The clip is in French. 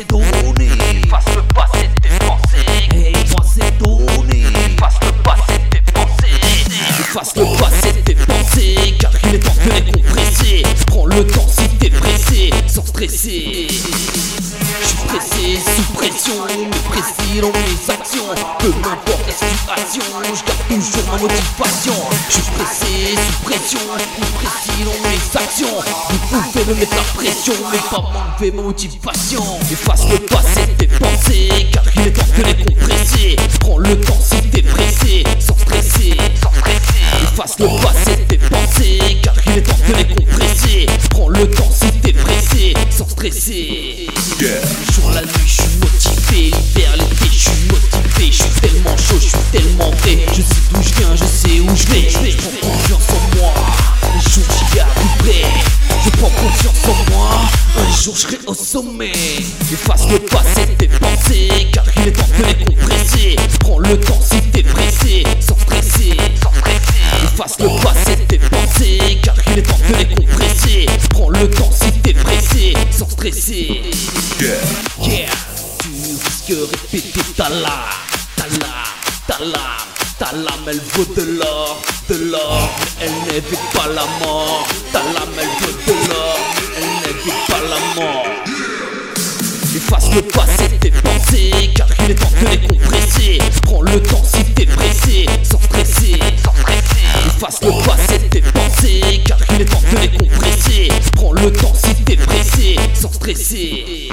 c'est le passé de tes pensées. Hey, moi c'est donné. Efface le passé de tes pensées. Le passé de tes pensées, car il est temps de les compresser. Prends le temps si t'es pressé, sans stresser. Je suis pressé, sous pression, mais précis dans mes actions. Peu m'importe la situation, je garde toujours ma motivation. Je suis pressé, sous pression, mais précis dans mes actions. Vous pouvez me mettre la pression, mais pas m'enlever ma motivation. Efface le passé de tes pensées, car il est temps de les compresser. Prends le temps si t'es pressé, sans stresser. Sans stresser. Efface le passé de tes pensées, car il est temps de les compresser. Prends le temps si t'es pressé, sans stresser. Le jour, la nuit, je suis Je sais d'où je viens, je sais où je vais. Je prends confiance en moi. Un jour, j'y arriverai. Je prends confiance en moi. Un jour, je serai au sommet. Efface le passé de tes pensées, car il est temps de les compresser. Prends le temps si t'es pressé, sans stresser. Sans stresser. Efface le passé de tes pensées, car il est temps de les compresser. Prends le temps si t'es pressé, sans stresser. Yeah, tu risques répéter ta lame, ta lame, ta lame, ta lame elle veut de l'or, de l'or, elle n'évite pas la mort, ta lame elle veut de l'or, elle n'évite pas la mort. Efface le passé de tes pensées, car il est temps de les compresser. Prends le temps si t'es pressé, sans stresser, sans stresser. Efface le passé de tes pensées, car il est temps de les compresser. Prends le temps si t'es pressé, sans stresser.